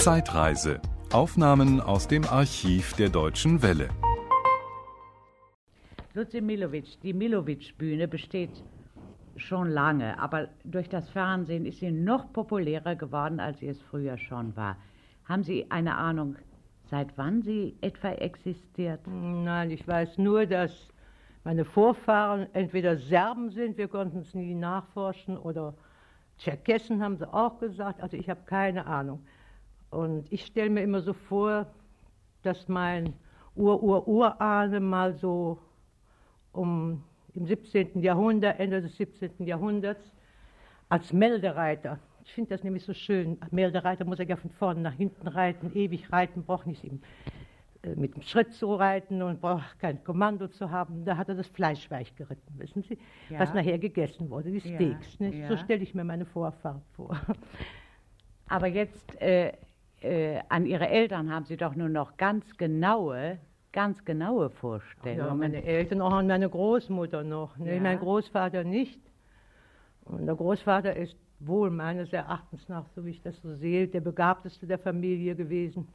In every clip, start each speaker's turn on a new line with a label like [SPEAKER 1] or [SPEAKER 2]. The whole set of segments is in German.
[SPEAKER 1] Zeitreise. Aufnahmen aus dem Archiv der Deutschen Welle.
[SPEAKER 2] Luzi Milovic, die Milovic-Bühne besteht schon lange, aber durch das Fernsehen ist sie noch populärer geworden, als sie es früher schon war. Haben Sie eine Ahnung, seit wann sie etwa existiert?
[SPEAKER 3] Nein, ich weiß nur, dass meine Vorfahren entweder Serben sind, wir konnten es nie nachforschen, oder Tscherkessen haben sie auch gesagt, also ich habe keine Ahnung. Und ich stelle mir immer so vor, dass mein Ur-Ur-Urahne mal so um im 17. Jahrhundert, Ende des 17. Jahrhunderts, als Meldereiter. Ich finde das nämlich so schön. Meldereiter muss er ja von vorne nach hinten reiten, ewig reiten, braucht nicht ihm, äh, mit dem Schritt zu reiten und braucht kein Kommando zu haben. Da hat er das Fleisch weich geritten, wissen Sie, ja. was nachher gegessen wurde, die Steaks. Ja. So stelle ich mir meine Vorfahren vor.
[SPEAKER 2] Aber jetzt äh, äh, an Ihre Eltern haben Sie doch nur noch ganz genaue ganz genaue Vorstellungen.
[SPEAKER 3] Ja, meine Eltern auch und meine Großmutter noch. Ne? Ja. Mein Großvater nicht. Und der Großvater ist wohl meines Erachtens nach, so wie ich das so sehe, der begabteste der Familie gewesen.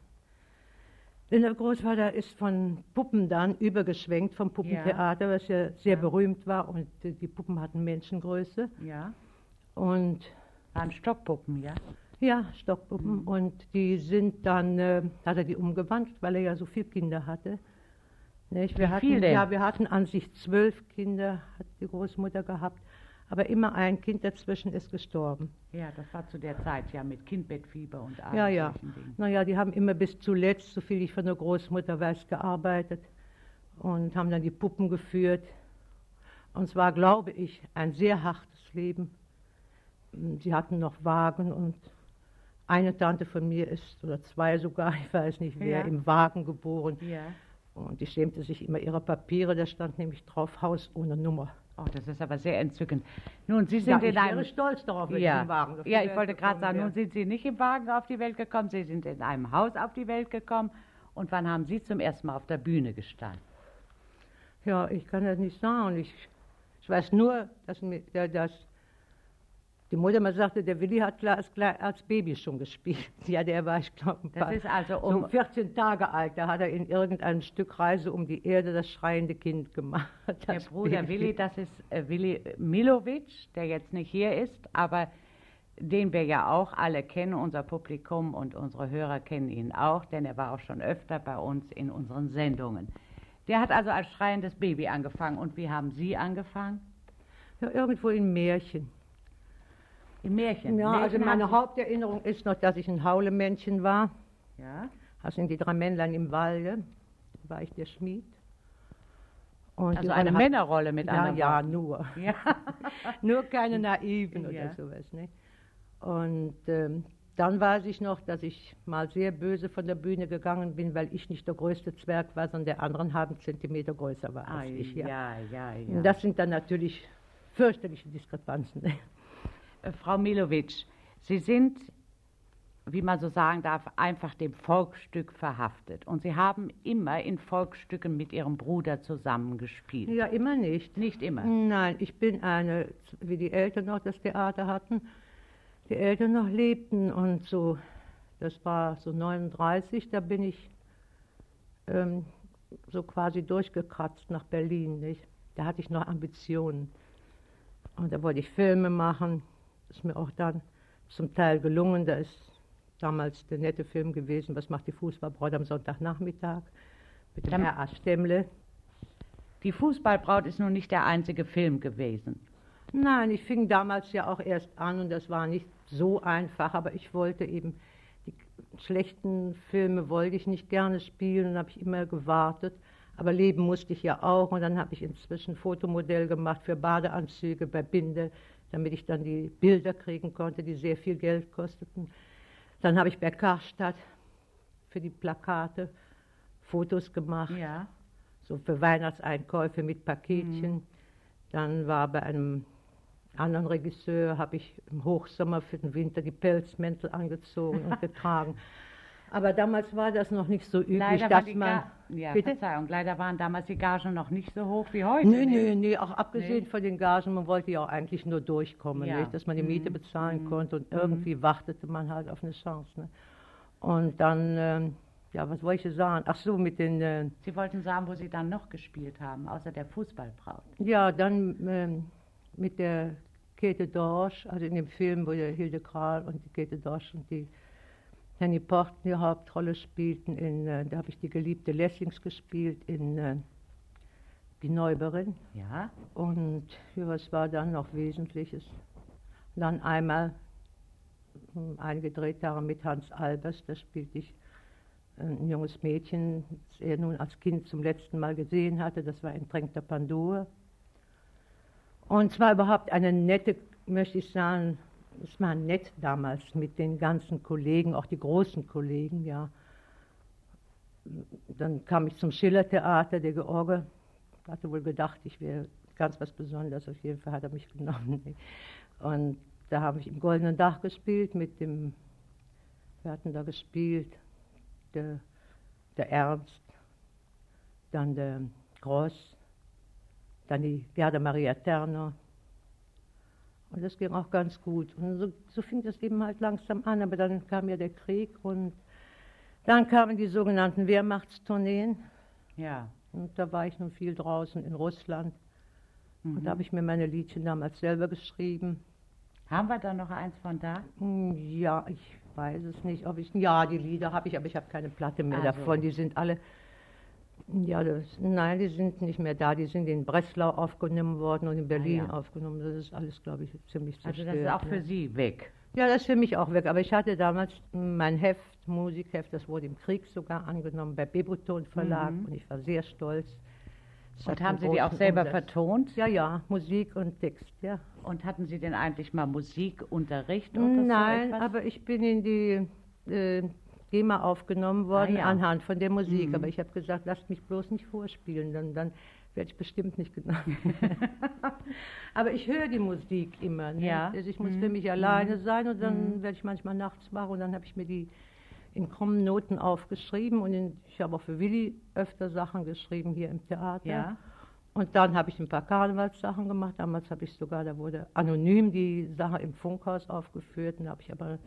[SPEAKER 3] Denn der Großvater ist von Puppen dann übergeschwenkt, vom Puppentheater, was ja sehr ja. berühmt war und die Puppen hatten Menschengröße.
[SPEAKER 2] Ja.
[SPEAKER 3] Und
[SPEAKER 2] waren Stockpuppen, ja?
[SPEAKER 3] Ja, Stockpuppen. Mhm. Und die sind dann, äh, hat er die umgewandelt, weil er ja so viele Kinder hatte. Nicht? Wir Wie hatten,
[SPEAKER 2] viele?
[SPEAKER 3] Ja, wir hatten an sich zwölf Kinder, hat die Großmutter gehabt. Aber immer ein Kind dazwischen ist gestorben.
[SPEAKER 2] Ja, das war zu der Zeit, ja, mit Kindbettfieber und
[SPEAKER 3] allem. Ja, ja. Naja, die haben immer bis zuletzt, so viel ich von der Großmutter weiß, gearbeitet und haben dann die Puppen geführt. Und es war, glaube ich, ein sehr hartes Leben. Sie hatten noch Wagen und eine Tante von mir ist, oder zwei sogar, ich weiß nicht wer, ja. im Wagen geboren.
[SPEAKER 2] Ja.
[SPEAKER 3] Und die schämte sich immer ihrer Papiere, da stand nämlich drauf Haus ohne Nummer.
[SPEAKER 2] Oh, das ist aber sehr entzückend. Nun, Sie sind
[SPEAKER 3] ja,
[SPEAKER 2] in einem.
[SPEAKER 3] Ich wäre stolz darauf, wenn
[SPEAKER 2] ja.
[SPEAKER 3] ich im Wagen
[SPEAKER 2] Ja, ich wollte gerade sagen, nun sind Sie nicht im Wagen auf die Welt gekommen, Sie sind in einem Haus auf die Welt gekommen. Und wann haben Sie zum ersten Mal auf der Bühne gestanden?
[SPEAKER 3] Ja, ich kann das nicht sagen. Ich, ich weiß nur, dass, dass die Mutter mal sagte, der Willi hat als, als Baby schon gespielt. Ja, der war, ich glaube, ein
[SPEAKER 2] paar, also um
[SPEAKER 3] so 14 Tage alt. Da hat er in irgendeinem Stück Reise um die Erde das schreiende Kind gemacht.
[SPEAKER 2] Der Bruder Baby. Willi, das ist äh, Willi Milovic, der jetzt nicht hier ist, aber den wir ja auch alle kennen, unser Publikum und unsere Hörer kennen ihn auch, denn er war auch schon öfter bei uns in unseren Sendungen. Der hat also als schreiendes Baby angefangen. Und wie haben Sie angefangen?
[SPEAKER 3] Ja, irgendwo in Märchen.
[SPEAKER 2] Im Märchen?
[SPEAKER 3] Ja,
[SPEAKER 2] Märchen
[SPEAKER 3] also meine Haupterinnerung ist noch, dass ich ein Haulemännchen war.
[SPEAKER 2] Ja.
[SPEAKER 3] Das sind die drei Männlein im Walde. Da war ich der Schmied.
[SPEAKER 2] Und also eine hat, Männerrolle mit
[SPEAKER 3] ja,
[SPEAKER 2] anderen
[SPEAKER 3] Ja, nur. Ja. nur keine Naiven ja. oder sowas. Ne? Und ähm, dann weiß ich noch, dass ich mal sehr böse von der Bühne gegangen bin, weil ich nicht der größte Zwerg war, sondern der andere einen halben Zentimeter größer war als
[SPEAKER 2] Ai,
[SPEAKER 3] ich.
[SPEAKER 2] Ja. Ja, ja,
[SPEAKER 3] ja. Und das sind dann natürlich fürchterliche Diskrepanzen.
[SPEAKER 2] Äh, Frau Milovic, Sie sind, wie man so sagen darf, einfach dem Volksstück verhaftet. Und Sie haben immer in Volksstücken mit Ihrem Bruder zusammengespielt.
[SPEAKER 3] Ja, immer nicht.
[SPEAKER 2] Nicht immer?
[SPEAKER 3] Nein, ich bin eine, wie die Eltern noch das Theater hatten, die Eltern noch lebten und so, das war so 39, da bin ich ähm, so quasi durchgekratzt nach Berlin. Nicht? Da hatte ich noch Ambitionen. Und da wollte ich Filme machen ist mir auch dann zum Teil gelungen. Da ist damals der nette Film gewesen, Was macht die Fußballbraut am Sonntagnachmittag mit dem R.A. Stemmle.
[SPEAKER 2] Die Fußballbraut ist nun nicht der einzige Film gewesen.
[SPEAKER 3] Nein, ich fing damals ja auch erst an und das war nicht so einfach, aber ich wollte eben die schlechten Filme wollte ich nicht gerne spielen und habe ich immer gewartet. Aber leben musste ich ja auch und dann habe ich inzwischen Fotomodell gemacht für Badeanzüge bei Binde damit ich dann die Bilder kriegen konnte, die sehr viel Geld kosteten. Dann habe ich bei Karstadt für die Plakate Fotos gemacht,
[SPEAKER 2] ja.
[SPEAKER 3] so für Weihnachtseinkäufe mit Paketchen. Mhm. Dann war bei einem anderen Regisseur, habe ich im Hochsommer für den Winter die Pelzmäntel angezogen und getragen. Aber damals war das noch nicht so üblich,
[SPEAKER 2] leider
[SPEAKER 3] dass man.
[SPEAKER 2] Ja, bitte? Verzeihung, leider waren damals die Gagen noch nicht so hoch wie heute.
[SPEAKER 3] Nee, nee, nee, auch abgesehen nee. von den Gagen, man wollte ja auch eigentlich nur durchkommen, ja. nicht? dass man die Miete mhm. bezahlen mhm. konnte und irgendwie mhm. wartete man halt auf eine Chance. Ne? Und dann, ähm, ja, was wollte ich sagen? Ach so, mit den, äh,
[SPEAKER 2] Sie wollten sagen, wo Sie dann noch gespielt haben, außer der Fußballbraut.
[SPEAKER 3] ja, dann ähm, mit der Käthe Dorsch, also in dem Film, wo der Hilde Kral und die Käthe Dorsch und die Henny Porten die Hauptrolle spielten, in, äh, da habe ich die geliebte Lessings gespielt in äh, Die Neuberin.
[SPEAKER 2] Ja?
[SPEAKER 3] Und ja, was war dann noch Wesentliches? Dann einmal hm, einige Drehtage mit Hans Albers, da spielte ich äh, ein junges Mädchen, das er nun als Kind zum letzten Mal gesehen hatte, das war in Tränk der Pandur. Und zwar überhaupt eine nette, möchte ich sagen, es war nett damals mit den ganzen Kollegen, auch die großen Kollegen, ja. Dann kam ich zum Schillertheater, der George hatte wohl gedacht, ich wäre ganz was Besonderes, auf jeden Fall hat er mich genommen. Und da habe ich im Goldenen Dach gespielt mit dem, wir hatten da gespielt, der, der Ernst, dann der Gross, dann die Gerda Maria Terner. Und das ging auch ganz gut. Und so, so fing das eben halt langsam an, aber dann kam ja der Krieg und dann kamen die sogenannten Wehrmachtstourneen.
[SPEAKER 2] Ja.
[SPEAKER 3] Und da war ich nun viel draußen in Russland.
[SPEAKER 2] Mhm.
[SPEAKER 3] Und da habe ich mir meine Liedchen damals selber geschrieben.
[SPEAKER 2] Haben wir da noch eins von da?
[SPEAKER 3] Hm, Ja, ich weiß es nicht, ob ich. Ja, die Lieder habe ich, aber ich habe keine Platte mehr
[SPEAKER 2] Also.
[SPEAKER 3] davon. Die sind alle. Ja, das, nein, die sind nicht mehr da. Die sind in Breslau aufgenommen worden und in Berlin
[SPEAKER 2] ja.
[SPEAKER 3] aufgenommen. Das ist alles, glaube ich, ziemlich
[SPEAKER 2] Also
[SPEAKER 3] zerstört.
[SPEAKER 2] das ist auch
[SPEAKER 3] ne?
[SPEAKER 2] für Sie weg.
[SPEAKER 3] Ja, das ist für mich auch weg. Aber ich hatte damals mein Heft, Musikheft, das wurde im Krieg sogar angenommen bei Bebuton Verlag
[SPEAKER 2] Mhm.
[SPEAKER 3] und ich war sehr stolz. Hat
[SPEAKER 2] Und haben Sie die auch selber
[SPEAKER 3] Umsatz.
[SPEAKER 2] vertont?
[SPEAKER 3] Ja, ja, Musik und Text, ja.
[SPEAKER 2] Und hatten Sie denn eigentlich mal Musikunterricht oder so
[SPEAKER 3] Nein,
[SPEAKER 2] etwas?
[SPEAKER 3] aber ich bin in die äh, GEMA aufgenommen worden
[SPEAKER 2] Ah, ja.
[SPEAKER 3] anhand von der Musik.
[SPEAKER 2] Mhm.
[SPEAKER 3] Aber ich habe gesagt, lasst mich bloß nicht vorspielen, dann, dann werde ich bestimmt nicht genommen. aber ich höre die Musik immer. Ne?
[SPEAKER 2] Ja.
[SPEAKER 3] Also ich muss
[SPEAKER 2] Mhm.
[SPEAKER 3] für mich alleine
[SPEAKER 2] Mhm.
[SPEAKER 3] sein und dann
[SPEAKER 2] Mhm.
[SPEAKER 3] werde ich manchmal nachts wach und dann habe ich mir die in krummen Noten aufgeschrieben und in, ich habe auch für Willi öfter Sachen geschrieben hier im Theater.
[SPEAKER 2] Ja.
[SPEAKER 3] Und dann habe ich ein paar Karnevalssachen gemacht. Damals habe ich sogar, da wurde anonym die Sache im Funkhaus aufgeführt. Und da habe ich aber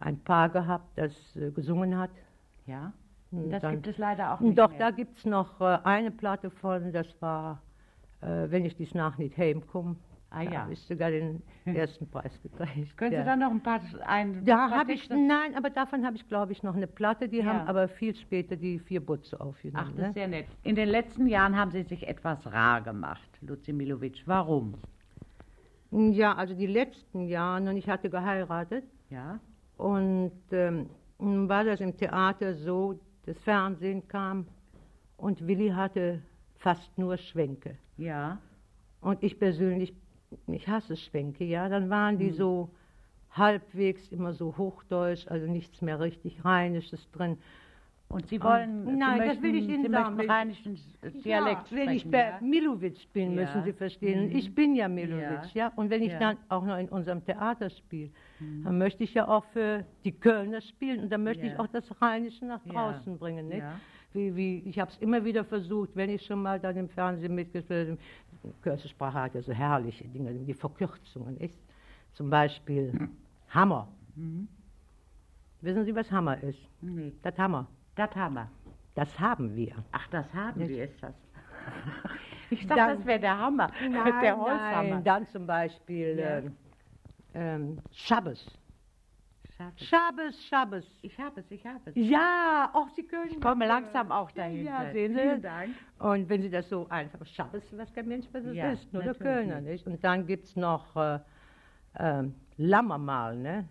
[SPEAKER 3] ein Paar gehabt, das äh, gesungen hat.
[SPEAKER 2] Ja.
[SPEAKER 3] Und
[SPEAKER 2] Das
[SPEAKER 3] dann-
[SPEAKER 2] gibt es leider auch nicht
[SPEAKER 3] Doch,
[SPEAKER 2] mehr.
[SPEAKER 3] da gibt es noch äh, eine Platte von, das war, äh, wenn ich dies nach nicht heimkomme.
[SPEAKER 2] Ah,
[SPEAKER 3] da
[SPEAKER 2] ja.
[SPEAKER 3] habe ich sogar den ersten Preis gekriegt.
[SPEAKER 2] Können
[SPEAKER 3] ja.
[SPEAKER 2] Sie da noch ein paar ein
[SPEAKER 3] Da habe ich, nein, aber davon habe ich, glaube ich, noch eine Platte. Die
[SPEAKER 2] Ja.
[SPEAKER 3] haben aber viel später die vier Butze aufgenommen.
[SPEAKER 2] Ach, das
[SPEAKER 3] ne?
[SPEAKER 2] ist sehr nett. In den letzten Jahren haben Sie sich etwas rar gemacht, Luzi Milovic. Warum?
[SPEAKER 3] Ja, also die letzten Jahre, und ich hatte geheiratet.
[SPEAKER 2] Ja.
[SPEAKER 3] Und ähm, nun war das im Theater so, das Fernsehen kam und Willi hatte fast nur Schwänke.
[SPEAKER 2] Ja.
[SPEAKER 3] Und ich persönlich, ich hasse Schwänke, ja. Dann waren die
[SPEAKER 2] Hm.
[SPEAKER 3] so halbwegs immer so hochdeutsch, also nichts mehr richtig Rheinisches drin.
[SPEAKER 2] Und Sie wollen, Sie
[SPEAKER 3] nein, das
[SPEAKER 2] möchten,
[SPEAKER 3] will ich Ihnen
[SPEAKER 2] Sie
[SPEAKER 3] sagen,
[SPEAKER 2] möchten rheinischen Dialekt
[SPEAKER 3] ja, wenn ich
[SPEAKER 2] sprechen,
[SPEAKER 3] bei
[SPEAKER 2] ja?
[SPEAKER 3] Milowitsch bin,
[SPEAKER 2] Ja.
[SPEAKER 3] müssen Sie verstehen. Und
[SPEAKER 2] Mhm.
[SPEAKER 3] ich bin ja Milowitsch, ja. Und wenn ich dann auch noch in unserem Theater spiele,
[SPEAKER 2] Mhm.
[SPEAKER 3] dann möchte ich ja auch für die Kölner spielen und dann möchte ich
[SPEAKER 2] Ja.
[SPEAKER 3] auch das Rheinische nach draußen bringen. Nicht?
[SPEAKER 2] Ja.
[SPEAKER 3] Wie, wie, ich habe es immer wieder versucht, wenn ich schon mal dann im Fernsehen mitgespielt habe. Kölsche Sprache hat ja so herrliche Dinge, die Verkürzungen. Nicht? Zum Beispiel Hammer.
[SPEAKER 2] Mhm.
[SPEAKER 3] Wissen Sie, was Hammer ist?
[SPEAKER 2] Nee,
[SPEAKER 3] Das Hammer.
[SPEAKER 2] das wir.
[SPEAKER 3] Das haben wir.
[SPEAKER 2] Ach, das haben
[SPEAKER 3] Nicht?
[SPEAKER 2] Sie, ist das. Ich dachte,
[SPEAKER 3] Dann-
[SPEAKER 2] das wäre der Hammer, der Holzhammer.
[SPEAKER 3] Nein, dann zum Beispiel
[SPEAKER 2] Ja.
[SPEAKER 3] ähm, ähm, Schabbes. Schabbes, Schabbes.
[SPEAKER 2] Ich habe es, ich habe es.
[SPEAKER 3] Ja, auch Sie können.
[SPEAKER 2] Ich komme langsam auch dahin.
[SPEAKER 3] Ja, sehen Sie.
[SPEAKER 2] Vielen Dank.
[SPEAKER 3] Und wenn Sie das so einfach Schabbes, weiß kein Mensch, was es
[SPEAKER 2] Ja,
[SPEAKER 3] ist, nur der Kölner, nicht? Und dann gibt es noch äh, ähm, Lammermal, ne?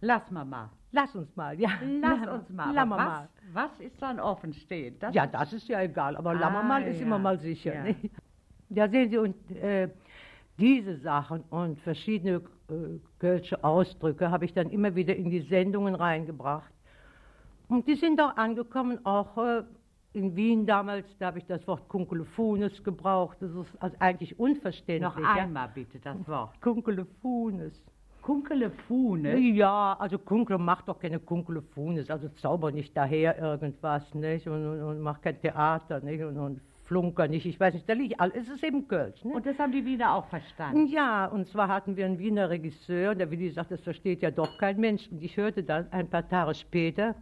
[SPEAKER 2] Lass mal mal.
[SPEAKER 3] Lass uns mal, ja.
[SPEAKER 2] Lass
[SPEAKER 3] Lammer-
[SPEAKER 2] uns mal. Aber
[SPEAKER 3] Lammermal.
[SPEAKER 2] Was, was ist dann offen stehen? Das
[SPEAKER 3] Ja, das ist ja egal, aber
[SPEAKER 2] Ah,
[SPEAKER 3] Lammermal ist
[SPEAKER 2] ja.
[SPEAKER 3] immer mal sicher.
[SPEAKER 2] Ja.
[SPEAKER 3] nicht? Ja, sehen Sie, und äh, diese Sachen und verschiedene äh, kölsche Ausdrücke habe ich dann immer wieder in die Sendungen reingebracht. Und die sind auch angekommen, auch äh, in Wien damals, da habe ich das Wort Kunkelefunes gebraucht. Das ist also eigentlich unverständlich.
[SPEAKER 2] Noch
[SPEAKER 3] ja.
[SPEAKER 2] einmal bitte das Wort.
[SPEAKER 3] Kunkelefunes.
[SPEAKER 2] Kunkelefune.
[SPEAKER 3] Ja, also Kunkle macht doch keine Kunkelefunes, also zauber nicht daher irgendwas, nicht? Und, und, und macht kein Theater, nicht? Und, und Flunker nicht, ich weiß nicht, da liegt alles, es ist eben Kölsch. Ne?
[SPEAKER 2] Und das haben die Wiener auch verstanden.
[SPEAKER 3] Ja, und zwar hatten wir einen Wiener Regisseur, und der Willi sagt, das versteht ja doch kein Mensch. Und ich hörte dann ein paar Tage später,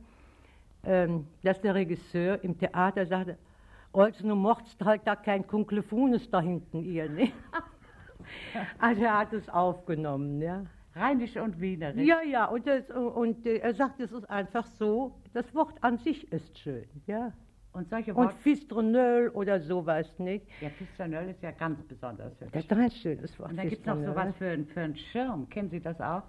[SPEAKER 3] ähm, dass der Regisseur im Theater sagte, also du mochtest halt da kein Kunklefunes da hinten ihr, ne? also er hat es aufgenommen, ja.
[SPEAKER 2] Rheinisch und Wienerisch.
[SPEAKER 3] Ja, ja, und, das, und äh, er sagt, es ist einfach so, das Wort an sich ist schön, ja.
[SPEAKER 2] Und solche
[SPEAKER 3] Und
[SPEAKER 2] Worte.
[SPEAKER 3] Fistronöl oder sowas, nicht?
[SPEAKER 2] Ja, Fisternöll ist ja ganz besonders hübsch.
[SPEAKER 3] Das ist doch ein schönes Wort.
[SPEAKER 2] Und dann gibt es noch
[SPEAKER 3] Fistronöl.
[SPEAKER 2] sowas für, einen- für einen Schirm. Kennen Sie das auch?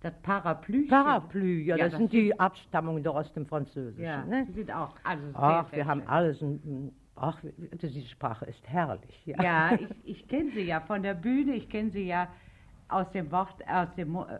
[SPEAKER 2] Das Parapluie.
[SPEAKER 3] Parapluie, ja,
[SPEAKER 2] Ja,
[SPEAKER 3] das,
[SPEAKER 2] das
[SPEAKER 3] sind die Abstammungen doch aus dem Französischen.
[SPEAKER 2] Ja,
[SPEAKER 3] ne?
[SPEAKER 2] die sind auch. Also sehr,
[SPEAKER 3] Ach, wir haben alles. ein- Ach, diese Sprache ist herrlich. Ja,
[SPEAKER 2] Ja, ich, ich kenne sie ja von der Bühne, ich kenne sie ja aus dem Wort, aus dem, äh,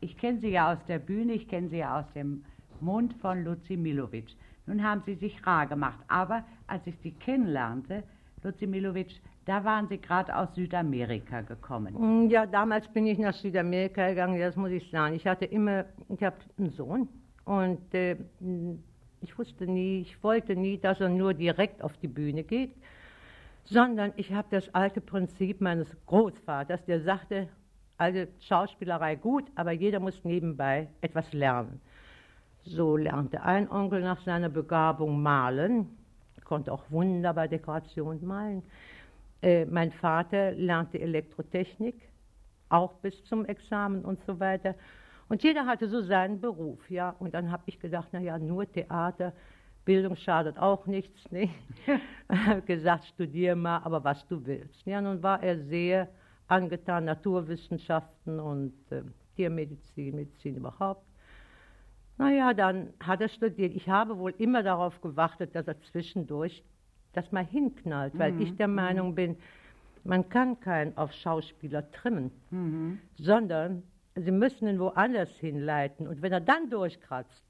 [SPEAKER 2] ich kenne sie ja aus der Bühne, ich kenne sie ja aus dem Mund von Luzi Milovic. Nun haben sie sich rar gemacht, aber als ich sie kennenlernte, Luzi Milovic, da waren sie gerade aus Südamerika gekommen.
[SPEAKER 3] Mm, ja, damals bin ich nach Südamerika gegangen, das muss ich sagen. Ich hatte immer, ich habe einen Sohn und äh, ich wusste nie, ich wollte nie, dass er nur direkt auf die Bühne geht, sondern ich habe das alte Prinzip meines Großvaters, der sagte, also Schauspielerei gut, aber jeder muss nebenbei etwas lernen. So lernte ein Onkel nach seiner Begabung malen, konnte auch wunderbar Dekoration malen. Äh, mein Vater lernte Elektrotechnik, auch bis zum Examen und so weiter. Und jeder hatte so seinen Beruf, ja. Und dann habe ich gedacht, na ja, nur Theater, Bildung schadet auch nichts, ne? Gesagt, studier mal, aber was du willst. Ja, nun war er sehr angetan, Naturwissenschaften und äh, Tiermedizin, Medizin überhaupt. Naja, dann hat er studiert. Ich habe wohl immer darauf gewartet, dass er zwischendurch das mal hinknallt, weil ich der Meinung bin, man kann keinen auf Schauspieler trimmen,
[SPEAKER 2] Mhm.
[SPEAKER 3] sondern sie müssen ihn woanders hinleiten. Und wenn er dann durchkratzt,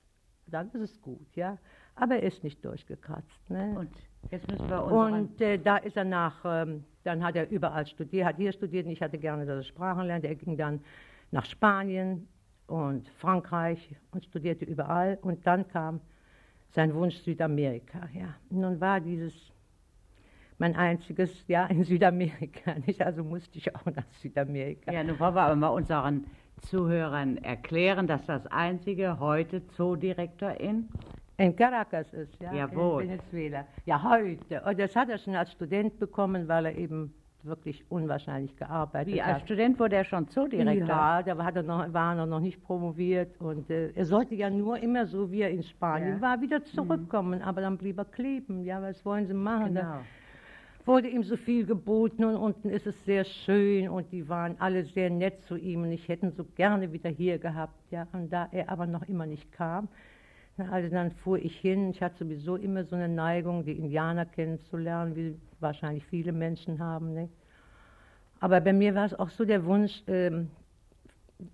[SPEAKER 3] dann ist es gut, ja. Aber er ist nicht durchgekratzt. Ne?
[SPEAKER 2] Und jetzt müssen wir.
[SPEAKER 3] Und äh, da ist er nach, ähm, dann hat er überall studiert, hat hier studiert und ich hatte gerne, dass er Sprachen lernt. Er ging dann nach Spanien und Frankreich und studierte überall. Und dann kam sein Wunsch Südamerika. Ja. Nun war dieses mein einziges Jahr in Südamerika. Nicht? Also musste ich auch nach Südamerika.
[SPEAKER 2] Ja, nun wollen wir aber mal unseren Zuhörern erklären, dass das einzige heute Zoodirektor in
[SPEAKER 3] In Caracas ist, ja,
[SPEAKER 2] Jawohl.
[SPEAKER 3] in Venezuela. Ja, heute. Und das hat er schon als Student bekommen, weil er eben wirklich unwahrscheinlich gearbeitet
[SPEAKER 2] Wie,
[SPEAKER 3] hat.
[SPEAKER 2] als Student wurde er schon Zoodirektor?
[SPEAKER 3] Ja, da hat er noch, war er noch nicht promoviert und äh, er sollte ja nur immer so, wie er in Spanien
[SPEAKER 2] Ja. Mhm.
[SPEAKER 3] war, wieder zurückkommen, aber dann blieb er kleben. Ja, was wollen Sie machen?
[SPEAKER 2] Genau.
[SPEAKER 3] Da wurde ihm so viel geboten und unten ist es sehr schön und die waren alle sehr nett zu ihm und ich hätte ihn so gerne wieder hier gehabt. Ja, und da er aber noch immer nicht kam, also dann fuhr ich hin. Ich hatte sowieso immer so eine Neigung, die Indianer kennenzulernen, wie wahrscheinlich viele Menschen haben. Nicht? Aber bei mir war es auch so der Wunsch, ähm,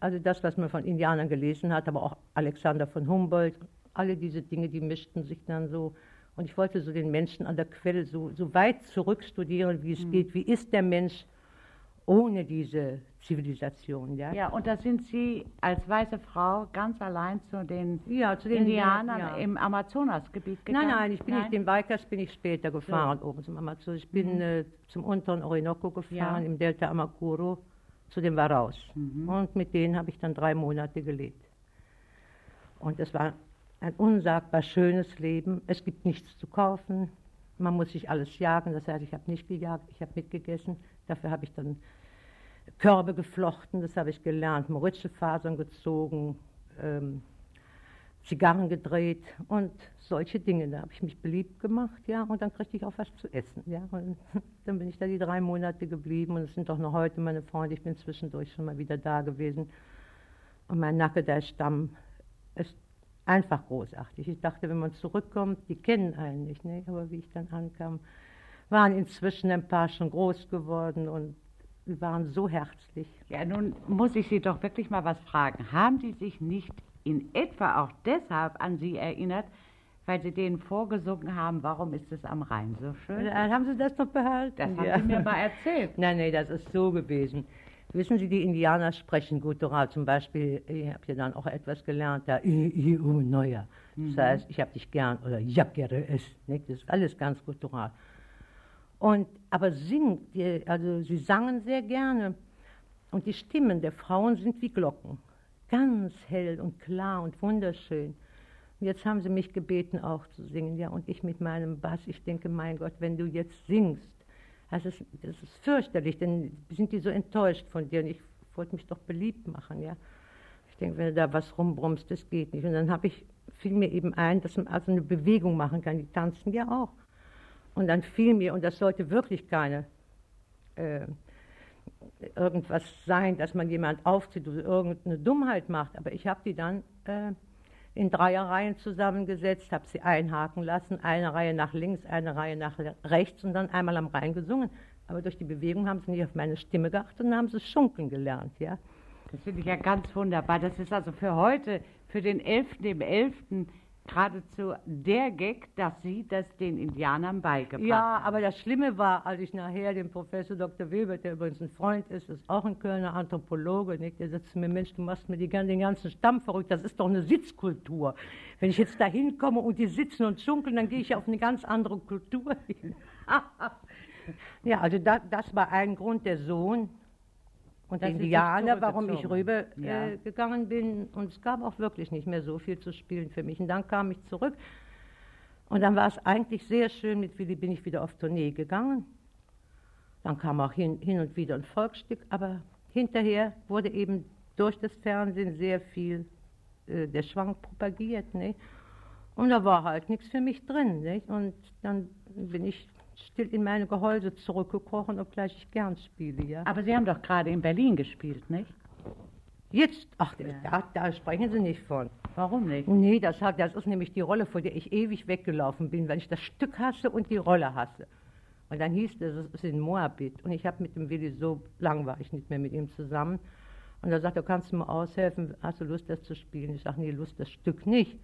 [SPEAKER 3] also das, was man von Indianern gelesen hat, aber auch Alexander von Humboldt, alle diese Dinge, die mischten sich dann so. Und ich wollte so den Menschen an der Quelle so, so weit zurückstudieren, wie es geht. Wie ist der Mensch ohne diese Zivilisation? Ja,
[SPEAKER 2] Ja, und da sind Sie als weiße Frau ganz allein zu den
[SPEAKER 3] ja zu den
[SPEAKER 2] Indianern
[SPEAKER 3] ja.
[SPEAKER 2] im Amazonasgebiet
[SPEAKER 3] Nein,
[SPEAKER 2] gegangen?
[SPEAKER 3] nein, ich bin nicht den Weikers bin ich später gefahren oben zum Amazon. Ich bin äh, zum unteren Orinoco gefahren,
[SPEAKER 2] Ja.
[SPEAKER 3] im Delta Amacuro, zu den Varaus.
[SPEAKER 2] Mhm.
[SPEAKER 3] Und mit denen habe ich dann drei Monate gelebt. Und es war ein unsagbar schönes Leben. Es gibt nichts zu kaufen. Man muss sich alles jagen. Das heißt, ich habe nicht gejagt, ich habe mitgegessen. Dafür habe ich dann Körbe geflochten, das habe ich gelernt, Mauritiusfasern gezogen, ähm, Zigarren gedreht und solche Dinge. Da habe ich mich beliebt gemacht, ja, und dann kriegte ich auch was zu essen, ja. Und dann bin ich da die drei Monate geblieben und es sind auch noch heute meine Freunde. Ich bin zwischendurch schon mal wieder da gewesen. Und mein Nackedei-Stamm ist einfach großartig. Ich dachte, wenn man zurückkommt, die kennen einen nicht, ne? aber wie ich dann ankam, waren inzwischen ein paar schon groß geworden und sie waren so herzlich.
[SPEAKER 2] Ja, nun muss ich Sie doch wirklich mal was fragen. Haben die sich nicht in etwa auch deshalb an Sie erinnert, weil Sie denen vorgesungen haben, warum ist es am Rhein so schön?
[SPEAKER 3] Äh, Haben Sie das noch behalten?
[SPEAKER 2] Das haben Sie mir mal erzählt.
[SPEAKER 3] Nein, nein, das ist so gewesen. Wissen Sie, die Indianer sprechen Guttural. Zum Beispiel, ich habe ja dann auch etwas gelernt, da i, neuer. Das
[SPEAKER 2] Mhm.
[SPEAKER 3] heißt, ich habe dich gern oder ja, gerne es. Nicht? Das ist alles ganz Guttural. Und, aber singen, die, also sie sangen sehr gerne. Und die Stimmen der Frauen sind wie Glocken. Ganz hell und klar und wunderschön. Und jetzt haben sie mich gebeten, auch zu singen. Ja, und ich mit meinem Bass, ich denke, mein Gott, wenn du jetzt singst, das ist, das ist fürchterlich, denn sind die so enttäuscht von dir. Und ich wollte mich doch beliebt machen, ja. Ich denke, wenn du da was rumbrummst, das geht nicht. Und dann habe ich, fiel mir eben ein, dass man also eine Bewegung machen kann. Die tanzen ja auch. Und dann fiel mir, und das sollte wirklich keine äh, irgendwas sein, dass man jemand aufzieht oder irgendeine Dummheit macht. Aber ich habe die dann äh, in Dreierreihen zusammengesetzt, habe sie einhaken lassen, eine Reihe nach links, eine Reihe nach rechts und dann einmal am Rhein gesungen. Aber durch die Bewegung haben sie nicht auf meine Stimme geachtet und haben sie schunkeln gelernt, ja.
[SPEAKER 2] Das finde ich ja ganz wunderbar. Das ist also für heute, für den 11. im 11. geradezu der Gag, dass Sie das den Indianern beigebracht
[SPEAKER 3] Ja,
[SPEAKER 2] haben.
[SPEAKER 3] aber das Schlimme war, als ich nachher den Professor Dr. Wilbert, der übrigens ein Freund ist, ist auch ein Kölner Anthropologe, nicht? der sagt zu mir, Mensch, du machst mir die, den ganzen Stamm verrückt, das ist doch eine Sitzkultur. Wenn ich jetzt da hinkomme und die sitzen und schunkeln, dann gehe ich auf eine ganz andere Kultur hin. ja, also da, das war ein Grund, der Sohn und
[SPEAKER 2] Das
[SPEAKER 3] Indianer, warum ich
[SPEAKER 2] zurückgezogen.
[SPEAKER 3] rüber
[SPEAKER 2] Ja.
[SPEAKER 3] äh, gegangen bin. Und es gab auch wirklich nicht mehr so viel zu spielen für mich. Und dann kam ich zurück. Und dann war es eigentlich sehr schön, mit Willi bin ich wieder auf Tournee gegangen. Dann kam auch hin, hin und wieder ein Volksstück, aber hinterher wurde eben durch das Fernsehen sehr viel äh, der Schwank propagiert. Nicht? Und da war halt nichts für mich drin. Nicht? Und dann bin ich still in meine Gehäuse zurückgekrochen, obgleich ich gern spiele. Ja?
[SPEAKER 2] Aber Sie haben doch gerade in Berlin gespielt, nicht?
[SPEAKER 3] Jetzt, ach,
[SPEAKER 2] Ja.
[SPEAKER 3] da, da sprechen Sie nicht von.
[SPEAKER 2] Warum nicht?
[SPEAKER 3] Nee, das, hat, das ist nämlich die Rolle, vor der ich ewig weggelaufen bin, weil ich das Stück hasse und die Rolle hasse. Und dann hieß es, es ist in Moabit. Und ich habe mit dem Willi, so lang war ich nicht mehr mit ihm zusammen. Und er kannst du mir aushelfen, hast du Lust, das zu spielen? Ich sage, nee, Lust, das Stück nicht.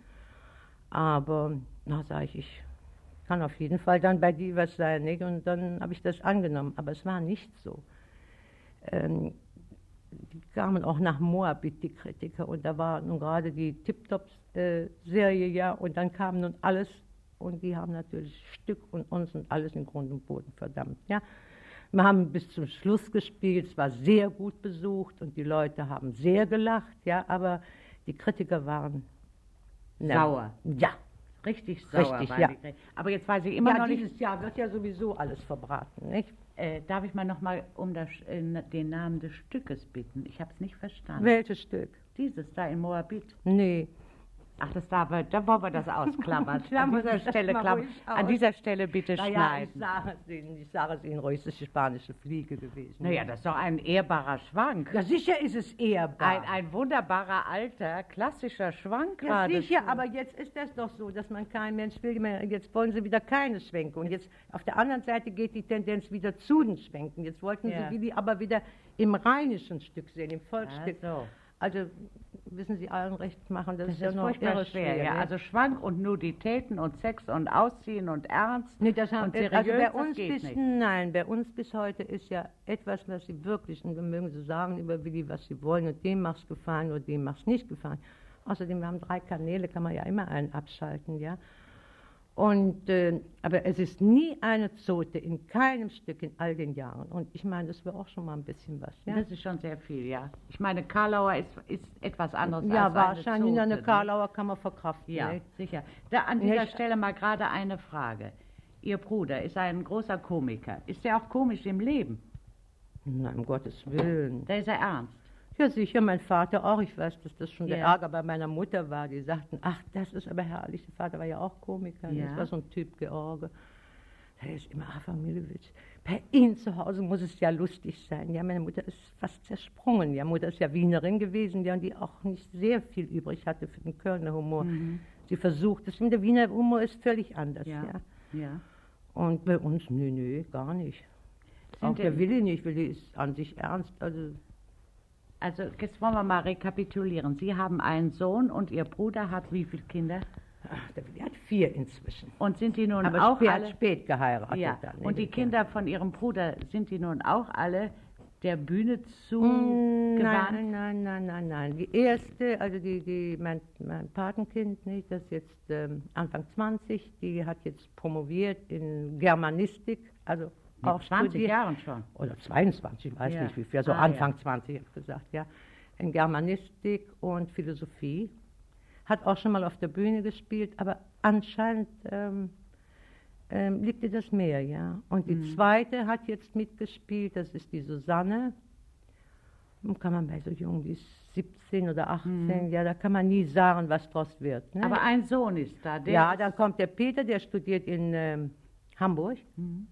[SPEAKER 3] Aber, na, sage ich, ich kann auf jeden Fall dann bei dir was sein. Nicht? Und dann habe ich das angenommen. Aber es war nicht so. Ähm, die kamen auch nach Moabit, die Kritiker, und da war nun gerade die Tip-Top-Serie, ja, und dann kam nun alles, und die haben natürlich Stück und uns und alles in Grund und Boden verdammt, ja. Wir haben bis zum Schluss gespielt, es war sehr gut besucht und die Leute haben sehr gelacht, ja, aber die Kritiker waren
[SPEAKER 2] Sauer.
[SPEAKER 3] Ja,
[SPEAKER 2] Richtig sauer
[SPEAKER 3] Richtig,
[SPEAKER 2] waren
[SPEAKER 3] ja.
[SPEAKER 2] die. Aber jetzt weiß ich immer
[SPEAKER 3] ja
[SPEAKER 2] noch nicht,
[SPEAKER 3] dieses Jahr wird ja sowieso alles verbraten, nicht?
[SPEAKER 2] äh, darf ich mal noch mal um das, äh, den Namen des Stückes bitten? Ich habe es nicht verstanden.
[SPEAKER 3] Welches Stück?
[SPEAKER 2] Dieses da in Moabit.
[SPEAKER 3] Nee,
[SPEAKER 2] Ach, das darf, wir- da wollen wir das ausklammern. An dieser Stelle klammern. An dieser Stelle bitte
[SPEAKER 3] naja, ich
[SPEAKER 2] schneiden.
[SPEAKER 3] sage es Ihnen, ich sage es Ihnen ruhig, es ist die spanische Fliege gewesen.
[SPEAKER 2] Naja, das ist doch ein ehrbarer Schwank.
[SPEAKER 3] Ja, sicher ist es ehrbar.
[SPEAKER 2] Ein, ein wunderbarer, alter, klassischer Schwank
[SPEAKER 3] ja, sicher, aber jetzt ist das doch so, dass man kein Mensch will. Jetzt wollen sie wieder keine Schwenke. Und jetzt auf der anderen Seite geht die Tendenz wieder zu den Schwenken. Jetzt wollten
[SPEAKER 2] Ja.
[SPEAKER 3] sie Willi aber wieder im rheinischen Stück sehen, im Volksstück.
[SPEAKER 2] Ach so.
[SPEAKER 3] Also, wissen Sie allen recht machen, das,
[SPEAKER 2] Das
[SPEAKER 3] ist ja
[SPEAKER 2] ist
[SPEAKER 3] noch
[SPEAKER 2] furchtbar
[SPEAKER 3] irre
[SPEAKER 2] schwer,
[SPEAKER 3] schwer.
[SPEAKER 2] ja.
[SPEAKER 3] ne?
[SPEAKER 2] Also Schwank und Nuditäten und Sex und Ausziehen und Ernst.
[SPEAKER 3] Nee, das haben,
[SPEAKER 2] und
[SPEAKER 3] also
[SPEAKER 2] seriös,
[SPEAKER 3] bei
[SPEAKER 2] das
[SPEAKER 3] uns bis,
[SPEAKER 2] nicht.
[SPEAKER 3] nein, bei uns bis heute ist ja etwas, was sie wirklich, und dann mögen sie sagen über Willi, was sie wollen, und dem macht's gefallen oder dem macht's nicht gefallen. Außerdem, wir haben drei Kanäle, kann man ja immer einen abschalten, ja. Und, äh, aber es ist nie eine Zote in keinem Stück in all den Jahren. Und ich meine, das wäre auch schon mal ein bisschen was, ja.
[SPEAKER 2] Das ist schon sehr viel, ja. Ich meine, Karlauer ist, ist etwas anderes
[SPEAKER 3] ja,
[SPEAKER 2] als
[SPEAKER 3] wahrscheinlich
[SPEAKER 2] eine
[SPEAKER 3] eine
[SPEAKER 2] Zote,
[SPEAKER 3] Karlauer kann man verkraften.
[SPEAKER 2] Ja,
[SPEAKER 3] ne?
[SPEAKER 2] sicher. Da an dieser Stelle mal gerade eine Frage. Ihr Bruder ist ein großer Komiker. Ist er auch komisch im Leben?
[SPEAKER 3] Nein, um Gottes Willen.
[SPEAKER 2] Da ist er ernst.
[SPEAKER 3] Ja, sicher, mein Vater auch. Ich weiß, dass das schon der
[SPEAKER 2] Ja.
[SPEAKER 3] Ärger bei meiner Mutter war. Die sagten, ach, das ist aber herrlich. Der Vater war ja auch Komiker.
[SPEAKER 2] Ja.
[SPEAKER 3] Das war so ein Typ, George. Der ist immer, ach, Milewitsch, bei Ihnen zu Hause muss es ja lustig sein. Ja, meine Mutter ist fast zersprungen. Ja, Mutter ist ja Wienerin gewesen, ja, und die auch nicht sehr viel übrig hatte für den Kölner Humor. Sie versucht es. Der Wiener Humor ist völlig anders, ja.
[SPEAKER 2] Ja. Ja.
[SPEAKER 3] Und bei uns, nö, nö, gar nicht.
[SPEAKER 2] Sind
[SPEAKER 3] auch der Willi nicht. Willi ist an sich ernst. Also,
[SPEAKER 2] Also jetzt wollen wir mal rekapitulieren. Sie haben einen Sohn und Ihr Bruder hat wie viele Kinder?
[SPEAKER 3] ach, der hat vier inzwischen.
[SPEAKER 2] Und sind die nun
[SPEAKER 3] Aber
[SPEAKER 2] auch
[SPEAKER 3] spät,
[SPEAKER 2] alle?
[SPEAKER 3] hat spät geheiratet.
[SPEAKER 2] Ja.
[SPEAKER 3] dann, ne,
[SPEAKER 2] Und die
[SPEAKER 3] der
[SPEAKER 2] Kinder von Ihrem Bruder sind die nun auch alle der Bühne
[SPEAKER 3] Mm,
[SPEAKER 2] zugewandt?
[SPEAKER 3] Nein, nein, nein, nein, nein. Die erste, also die, die, mein, mein Patenkind, nicht, das ist jetzt ähm, Anfang 20, die hat jetzt promoviert in Germanistik, also
[SPEAKER 2] Mit
[SPEAKER 3] auch
[SPEAKER 2] 20
[SPEAKER 3] studiert.
[SPEAKER 2] Jahren schon.
[SPEAKER 3] Oder 22, ich weiß
[SPEAKER 2] Ja.
[SPEAKER 3] nicht wie viel, also
[SPEAKER 2] Ah,
[SPEAKER 3] Anfang
[SPEAKER 2] ja.
[SPEAKER 3] 20, habe ich gesagt, ja. In Germanistik und Philosophie. Hat auch schon mal auf der Bühne gespielt, aber anscheinend ähm, ähm, liegt ihr das mehr, ja. Und die
[SPEAKER 2] Mhm.
[SPEAKER 3] zweite hat jetzt mitgespielt, das ist die Susanne. Nun Kann man bei so jung, die ist 17 oder 18, ja, da kann man nie sagen, was draus wird. Ne?
[SPEAKER 2] Mhm. Aber ein Sohn ist da. Der
[SPEAKER 3] ja, dann kommt der Peter, der studiert in ähm, Hamburg.
[SPEAKER 2] Mhm.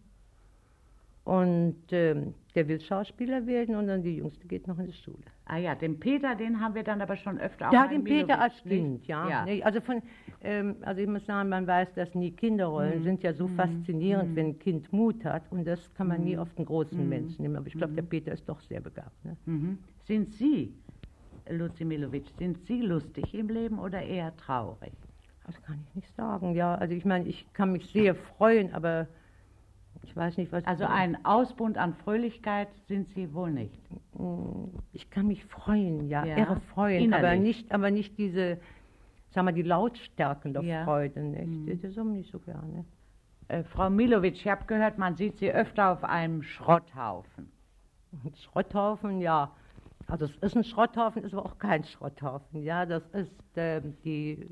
[SPEAKER 3] Und ähm, der will Schauspieler werden und dann die Jüngste geht noch in die Schule.
[SPEAKER 2] Ah ja, den Peter, den haben wir dann aber schon öfter auch
[SPEAKER 3] Ja, den Peter als? Kind, ja.
[SPEAKER 2] ja.
[SPEAKER 3] Also, von, ähm, also ich muss sagen, man weiß, dass nie Kinderrollen
[SPEAKER 2] Mhm.
[SPEAKER 3] sind ja so faszinierend, wenn ein Kind Mut hat und das kann man nie
[SPEAKER 2] Mhm.
[SPEAKER 3] auf den großen Menschen nehmen. Aber ich glaube, der Peter ist doch sehr begabt. Ne?
[SPEAKER 2] Mhm. Sind Sie, Luzi Milovic, sind Sie lustig im Leben oder eher traurig?
[SPEAKER 3] Das kann ich nicht sagen. Ja, also ich meine, ich kann mich sehr freuen, aber ich weiß nicht, was.
[SPEAKER 2] Also ein Ausbund an Fröhlichkeit sind Sie wohl nicht.
[SPEAKER 3] Mm, Ich kann mich freuen, ja,
[SPEAKER 2] Ja,
[SPEAKER 3] irre freuen, aber
[SPEAKER 2] innerlich.
[SPEAKER 3] nicht, aber nicht diese, sag mal, die Lautstärken der
[SPEAKER 2] Ja.
[SPEAKER 3] Freude, nicht?
[SPEAKER 2] Mhm.
[SPEAKER 3] Das ist nicht so gerne.
[SPEAKER 2] Äh, Frau Milovic, ich habe gehört, man sieht Sie öfter auf einem Schrotthaufen.
[SPEAKER 3] Ein Schrotthaufen, ja. Also es ist ein Schrotthaufen, ist aber auch kein Schrotthaufen. Ja, das ist ähm, die,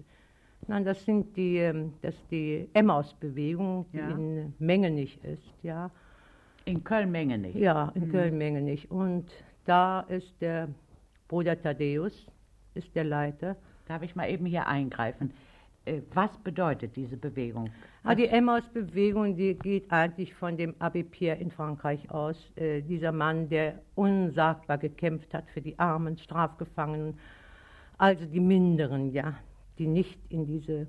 [SPEAKER 3] nein, das sind die, ähm, das ist die Emmaus-Bewegung, die
[SPEAKER 2] Ja.
[SPEAKER 3] in Mengenich ist, ja.
[SPEAKER 2] In Köln-Menge nicht.
[SPEAKER 3] Ja, in
[SPEAKER 2] Mhm.
[SPEAKER 3] Köln-Mengenich. Und da ist der Bruder Thaddäus, ist der Leiter.
[SPEAKER 2] Darf ich mal eben hier eingreifen? Äh, Was bedeutet diese Bewegung?
[SPEAKER 3] Ah, die Emmaus-Bewegung, die geht eigentlich von dem Abbé Pierre in Frankreich aus. Äh, dieser Mann, der unsagbar gekämpft hat für die armen Strafgefangenen, also die Minderen, ja, die nicht in diese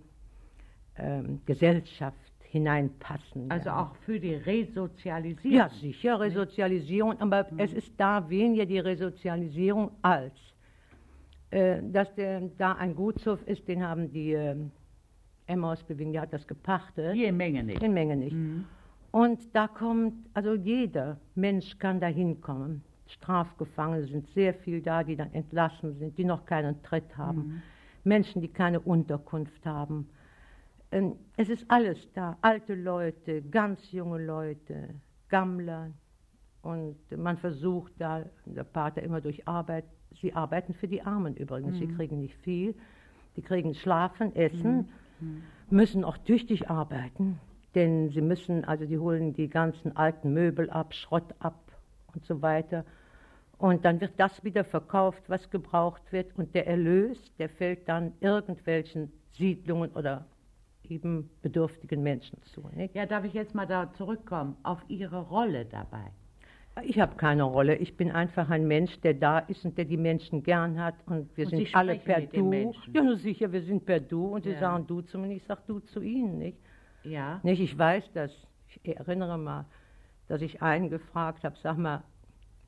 [SPEAKER 3] ähm, Gesellschaft hineinpassen.
[SPEAKER 2] Also auch für die Resozialisierung.
[SPEAKER 3] Ja, sicher, Resozialisierung, aber es ist da weniger die Resozialisierung als, äh, dass der, da ein Gutshof ist, den haben die ähm, Emmaus-Bewegung, die hat das gepachtet.
[SPEAKER 2] Hier in Menge nicht.
[SPEAKER 3] In Menge nicht.
[SPEAKER 2] Mhm.
[SPEAKER 3] Und da kommt, also jeder Mensch kann da hinkommen. Strafgefangene sind sehr viel da, die dann entlassen sind, die noch keinen Tritt haben.
[SPEAKER 2] Mhm.
[SPEAKER 3] Menschen, die keine Unterkunft haben. Ähm, Es ist alles da. Alte Leute, ganz junge Leute, Gammler. Und man versucht da, der Pater immer durch Arbeit, sie arbeiten für die Armen übrigens. Sie
[SPEAKER 2] Mhm.
[SPEAKER 3] kriegen nicht viel. Die kriegen Schlafen, Essen,
[SPEAKER 2] Mhm.
[SPEAKER 3] müssen auch tüchtig arbeiten, denn sie müssen, also die holen die ganzen alten Möbel ab, Schrott ab und so weiter. Und dann wird das wieder verkauft, was gebraucht wird. Und der Erlös, der fällt dann irgendwelchen Siedlungen oder eben bedürftigen Menschen zu. Nicht?
[SPEAKER 2] Ja, darf ich jetzt mal da zurückkommen auf Ihre Rolle dabei?
[SPEAKER 3] Ich habe keine Rolle. Ich bin einfach ein Mensch, der da ist und der die Menschen gern hat. Und wir
[SPEAKER 2] Und
[SPEAKER 3] sind
[SPEAKER 2] Sie
[SPEAKER 3] alle per Du.
[SPEAKER 2] Menschen?
[SPEAKER 3] Ja, nur sicher, wir sind per Du und sie
[SPEAKER 2] Ja.
[SPEAKER 3] sagen Du zu mir, ich sage Du zu ihnen. Nicht?
[SPEAKER 2] Ja.
[SPEAKER 3] Nicht, ich weiß das. Ich erinnere mal, dass ich einen gefragt habe, sag mal,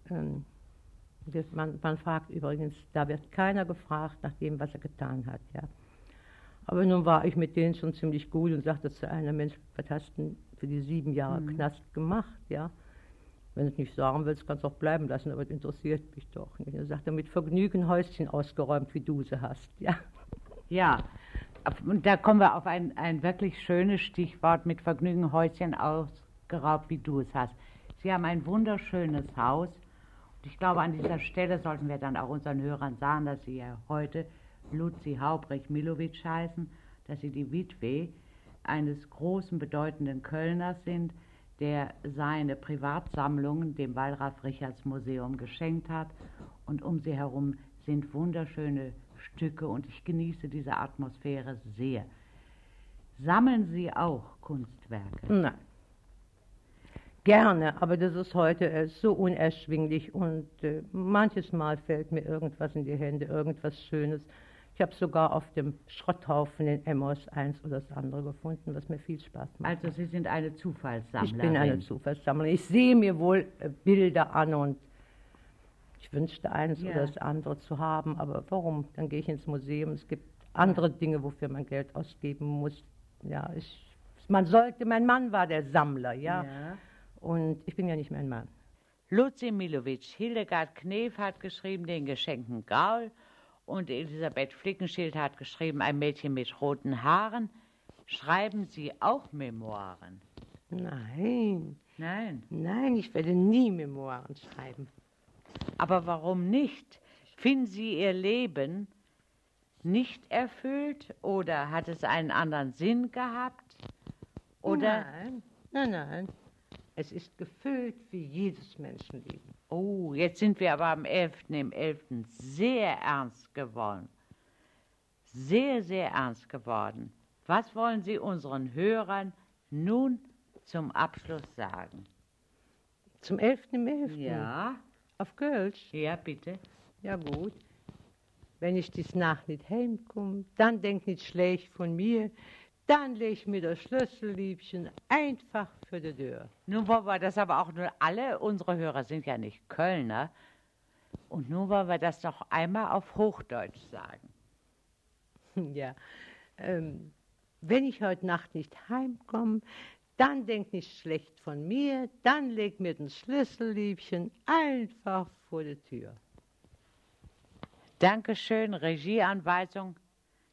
[SPEAKER 3] ähm, man, man fragt übrigens, da wird keiner gefragt nach dem, was er getan hat. Ja. Aber nun war ich mit denen schon ziemlich gut und sagte zu einer Mensch, was hast du für die sieben Jahre
[SPEAKER 2] Mhm.
[SPEAKER 3] Knast gemacht? Ja. Wenn du es nicht sagen willst, kannst du auch bleiben lassen, aber das interessiert mich doch nicht. Er sagte, mit Vergnügen Häuschen ausgeräumt, wie du sie hast. Ja.
[SPEAKER 2] Ja, und da kommen wir auf ein, ein wirklich schönes Stichwort mit Vergnügen Häuschen ausgeraubt, wie du es hast. Sie haben ein wunderschönes Haus. Ich glaube, an dieser Stelle sollten wir dann auch unseren Hörern sagen, dass Sie ja heute Luzi Haubrich-Milovic heißen, dass Sie die Witwe eines großen, bedeutenden Kölners sind, der seine Privatsammlungen dem Wallraf Richards Museum geschenkt hat. Und um sie herum sind wunderschöne Stücke und ich genieße diese Atmosphäre sehr. Sammeln Sie auch Kunstwerke?
[SPEAKER 3] Nein. Gerne, aber das ist heute äh, so unerschwinglich und äh, manches Mal fällt mir irgendwas in die Hände, irgendwas Schönes. Ich habe sogar auf dem Schrotthaufen in Emmaus eins oder das andere gefunden, was mir viel Spaß macht.
[SPEAKER 2] Also Sie sind eine Zufallssammlerin.
[SPEAKER 3] ich bin eine Zufallssammlerin. Ich sehe mir wohl äh, Bilder an und ich wünschte eines
[SPEAKER 2] Ja.
[SPEAKER 3] oder das andere zu haben, aber warum? Dann gehe ich ins Museum. Es gibt andere Dinge, wofür man Geld ausgeben muss. Ja, ich, man sollte, mein Mann war der Sammler, ja.
[SPEAKER 2] ja.
[SPEAKER 3] Und ich bin ja nicht mehr ein Mann.
[SPEAKER 2] Luzi Milovic, Hildegard Knef hat geschrieben Den geschenkten Gaul und Elisabeth Flickenschild hat geschrieben Ein Mädchen mit roten Haaren. Schreiben Sie auch Memoiren?
[SPEAKER 3] Nein,
[SPEAKER 2] Nein.
[SPEAKER 3] nein, ich werde nie Memoiren schreiben.
[SPEAKER 2] Aber warum nicht? Finden Sie Ihr Leben nicht erfüllt oder hat es einen anderen Sinn gehabt? Oder
[SPEAKER 3] Nein, nein, nein. Es ist gefüllt wie jedes Menschenleben.
[SPEAKER 2] Oh, jetzt sind wir aber am 11. im 11. sehr ernst geworden. Sehr, sehr ernst geworden. Was wollen Sie unseren Hörern nun zum Abschluss sagen?
[SPEAKER 3] Zum 11. im 11.
[SPEAKER 2] Ja,
[SPEAKER 3] Auf Kölsch?
[SPEAKER 2] ja, bitte.
[SPEAKER 3] Ja gut. Wenn ich dies Nacht nicht heimkomm, dann denk nicht schlecht von mir, dann leg mir das Schlüsselliebchen einfach für die Tür.
[SPEAKER 2] Nun wollen wir das aber auch nur, alle unsere Hörer sind ja nicht Kölner. Und nun wollen wir das noch einmal auf Hochdeutsch sagen.
[SPEAKER 3] Ja. Ähm, wenn ich heute Nacht nicht heimkomm, dann denk nicht schlecht von mir, dann leg mir das Schlüsselliebchen einfach vor die Tür.
[SPEAKER 2] Dankeschön, Regieanweisung.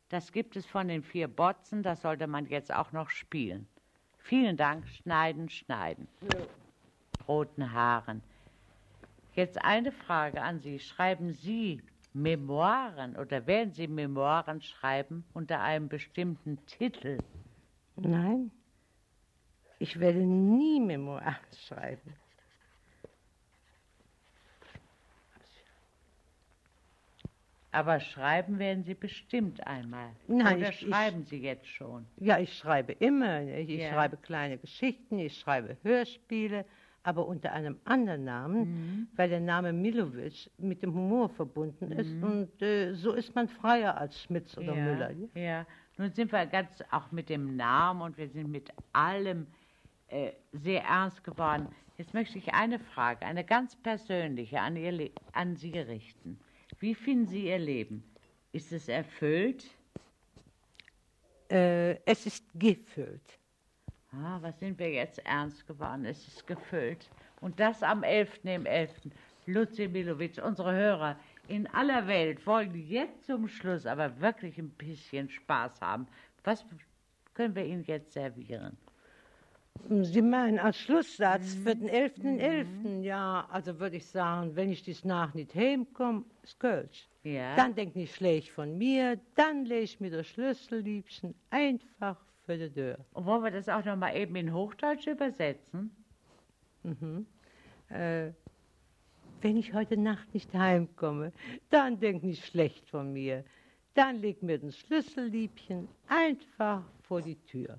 [SPEAKER 2] Das gibt es von den vier Botzen, das sollte man jetzt auch noch spielen. Vielen Dank, schneiden, schneiden. Roten Haaren. Jetzt eine Frage an Sie. Schreiben Sie Memoiren oder werden Sie Memoiren schreiben unter einem bestimmten Titel?
[SPEAKER 3] Nein, ich werde nie Memoiren schreiben.
[SPEAKER 2] Aber schreiben werden Sie bestimmt einmal.
[SPEAKER 3] Nein,
[SPEAKER 2] oder
[SPEAKER 3] ich- ich-
[SPEAKER 2] schreiben Sie jetzt schon?
[SPEAKER 3] Ja, ich schreibe immer. Ich
[SPEAKER 2] Ja.
[SPEAKER 3] schreibe kleine Geschichten, ich schreibe Hörspiele, aber unter einem anderen Namen, weil der Name Milovic mit dem Humor verbunden ist. Und äh, so ist man freier als Schmitz oder
[SPEAKER 2] ja,
[SPEAKER 3] Müller. ja?
[SPEAKER 2] Ja, nun sind wir ganz auch mit dem Namen und wir sind mit allem äh, sehr ernst geworden. Jetzt möchte ich eine Frage, eine ganz persönliche an, ihr an Sie richten. Wie finden Sie Ihr Leben? Ist es erfüllt?
[SPEAKER 3] Äh, es ist gefüllt.
[SPEAKER 2] Ah, was sind wir jetzt ernst geworden? Es ist gefüllt. Und das am 11. im 11. Luzi Milovic, unsere Hörer in aller Welt wollen jetzt zum Schluss aber wirklich ein bisschen Spaß haben. Was können wir Ihnen jetzt servieren?
[SPEAKER 3] Sie meinen als Schlusssatz für den 11.11. Ja, also würde ich sagen, wenn ich dies nach nicht heimkomme, ist Kölsch.
[SPEAKER 2] Ja.
[SPEAKER 3] Dann denk nicht schlecht von mir, dann leg ich mir das Schlüsselliebchen einfach für die Tür.
[SPEAKER 2] Und wollen wir das auch noch mal eben in Hochdeutsch übersetzen?
[SPEAKER 3] Äh, wenn ich heute Nacht nicht heimkomme, dann denk nicht schlecht von mir. Dann leg mir das Schlüsselliebchen einfach vor die Tür.